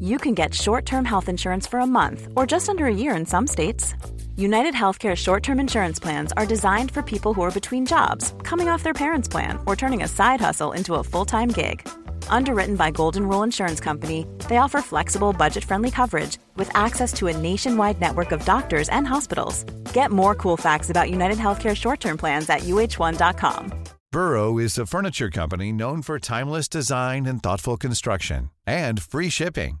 you can get short term health insurance for a month or just under a year in some states. United Healthcare short term insurance plans are designed for people who are between jobs, coming off their parents' plan, or turning a side hustle into a full time gig. Underwritten by Golden Rule Insurance Company, they offer flexible, budget friendly coverage with access to a nationwide network of doctors and hospitals. Get more cool facts about United Healthcare short term plans at uh1.com. Burrow is a furniture company known for timeless design and thoughtful construction and free shipping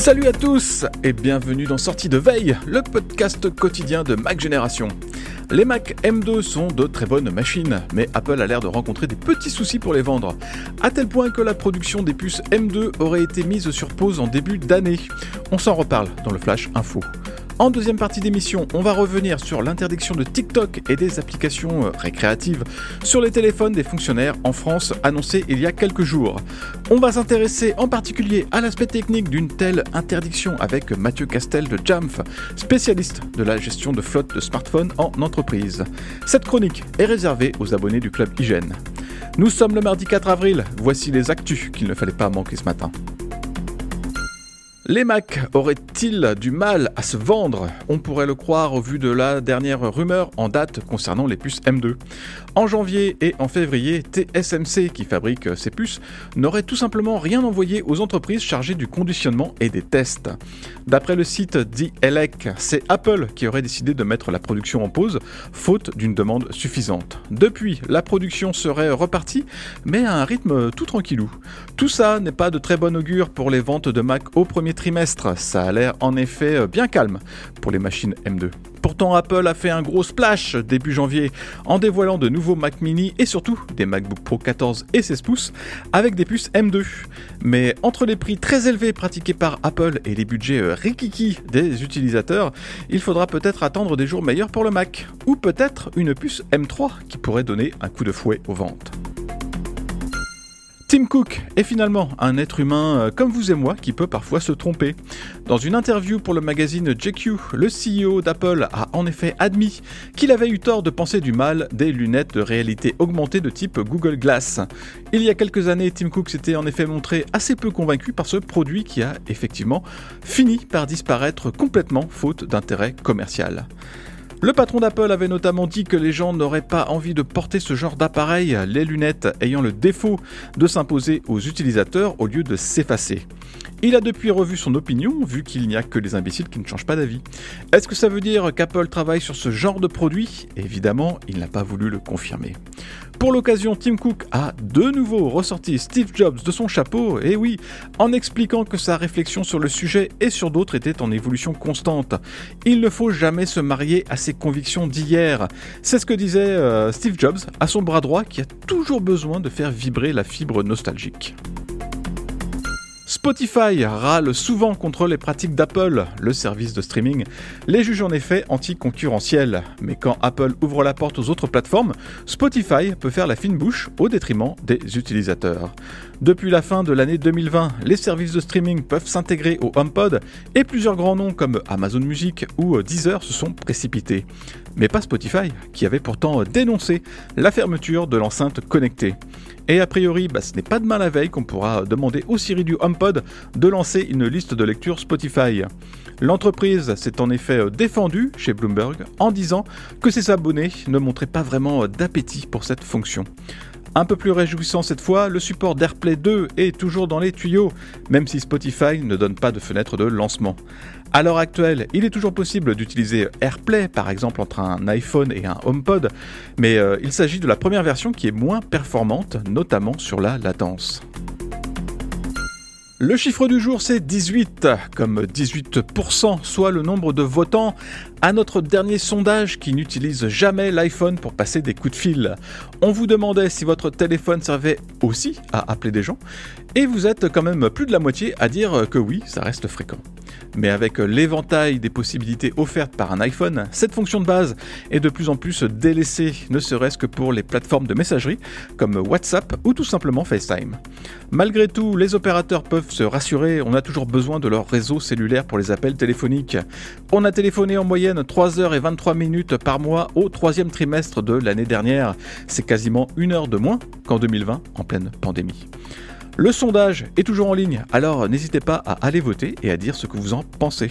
Salut à tous et bienvenue dans Sortie de Veille, le podcast quotidien de Mac Génération. Les Mac M2 sont de très bonnes machines, mais Apple a l'air de rencontrer des petits soucis pour les vendre, à tel point que la production des puces M2 aurait été mise sur pause en début d'année. On s'en reparle dans le Flash Info. En deuxième partie d'émission, on va revenir sur l'interdiction de TikTok et des applications euh, récréatives sur les téléphones des fonctionnaires en France annoncée il y a quelques jours. On va s'intéresser en particulier à l'aspect technique d'une telle interdiction avec Mathieu Castel de Jamf, spécialiste de la gestion de flotte de smartphones en entreprise. Cette chronique est réservée aux abonnés du club Hygiène. Nous sommes le mardi 4 avril, voici les actus qu'il ne fallait pas manquer ce matin. Les Mac auraient-ils du mal à se vendre? On pourrait le croire au vu de la dernière rumeur en date concernant les puces M2. En janvier et en février, TSMC, qui fabrique ces puces, n'aurait tout simplement rien envoyé aux entreprises chargées du conditionnement et des tests. D'après le site D-Elec, c'est Apple qui aurait décidé de mettre la production en pause, faute d'une demande suffisante. Depuis, la production serait repartie, mais à un rythme tout tranquillou. Tout ça n'est pas de très bon augure pour les ventes de Mac au premier trimestre. Ça a l'air en effet bien calme pour les machines M2. Pourtant, Apple a fait un gros splash début janvier en dévoilant de nouveaux Mac mini et surtout des MacBook Pro 14 et 16 pouces avec des puces M2. Mais entre les prix très élevés pratiqués par Apple et les budgets euh, rikiki des utilisateurs, il faudra peut-être attendre des jours meilleurs pour le Mac. Ou peut-être une puce M3 qui pourrait donner un coup de fouet aux ventes. Tim Cook est finalement un être humain euh, comme vous et moi qui peut parfois se tromper. Dans une interview pour le magazine JQ, le CEO d'Apple a en effet admis qu'il avait eu tort de penser du mal des lunettes de réalité augmentée de type Google Glass. Il y a quelques années, Tim Cook s'était en effet montré assez peu convaincu par ce produit qui a effectivement fini par disparaître complètement faute d'intérêt commercial. Le patron d'Apple avait notamment dit que les gens n'auraient pas envie de porter ce genre d'appareil, les lunettes ayant le défaut de s'imposer aux utilisateurs au lieu de s'effacer. Il a depuis revu son opinion, vu qu'il n'y a que les imbéciles qui ne changent pas d'avis. Est-ce que ça veut dire qu'Apple travaille sur ce genre de produit? Évidemment, il n'a pas voulu le confirmer. Pour l'occasion, Tim Cook a de nouveau ressorti Steve Jobs de son chapeau, et oui, en expliquant que sa réflexion sur le sujet et sur d'autres était en évolution constante. Il ne faut jamais se marier à ses convictions d'hier. C'est ce que disait euh, Steve Jobs à son bras droit qui a toujours besoin de faire vibrer la fibre nostalgique. Spotify râle souvent contre les pratiques d'Apple, le service de streaming, les juge en effet anticoncurrentiels. Mais quand Apple ouvre la porte aux autres plateformes, Spotify peut faire la fine bouche au détriment des utilisateurs. Depuis la fin de l'année 2020, les services de streaming peuvent s'intégrer au HomePod et plusieurs grands noms comme Amazon Music ou Deezer se sont précipités. Mais pas Spotify, qui avait pourtant dénoncé la fermeture de l'enceinte connectée. Et a priori, bah, ce n'est pas demain la veille qu'on pourra demander au Siri du HomePod de lancer une liste de lecture Spotify. L'entreprise s'est en effet défendue chez Bloomberg en disant que ses abonnés ne montraient pas vraiment d'appétit pour cette fonction. Un peu plus réjouissant cette fois, le support d'AirPlay 2 est toujours dans les tuyaux, même si Spotify ne donne pas de fenêtre de lancement. À l'heure actuelle, il est toujours possible d'utiliser AirPlay, par exemple entre un iPhone et un HomePod, mais euh, il s'agit de la première version qui est moins performante, notamment sur la latence. Le chiffre du jour, c'est 18, comme 18%, soit le nombre de votants à notre dernier sondage qui n'utilise jamais l'iPhone pour passer des coups de fil. On vous demandait si votre téléphone servait aussi à appeler des gens, et vous êtes quand même plus de la moitié à dire que oui, ça reste fréquent. Mais avec l'éventail des possibilités offertes par un iPhone, cette fonction de base est de plus en plus délaissée, ne serait-ce que pour les plateformes de messagerie comme WhatsApp ou tout simplement FaceTime. Malgré tout, les opérateurs peuvent se rassurer, on a toujours besoin de leur réseau cellulaire pour les appels téléphoniques. On a téléphoné en moyenne 3 h et 23 minutes par mois au troisième trimestre de l'année dernière. C'est quasiment une heure de moins qu'en 2020 en pleine pandémie. Le sondage est toujours en ligne, alors n'hésitez pas à aller voter et à dire ce que vous en pensez.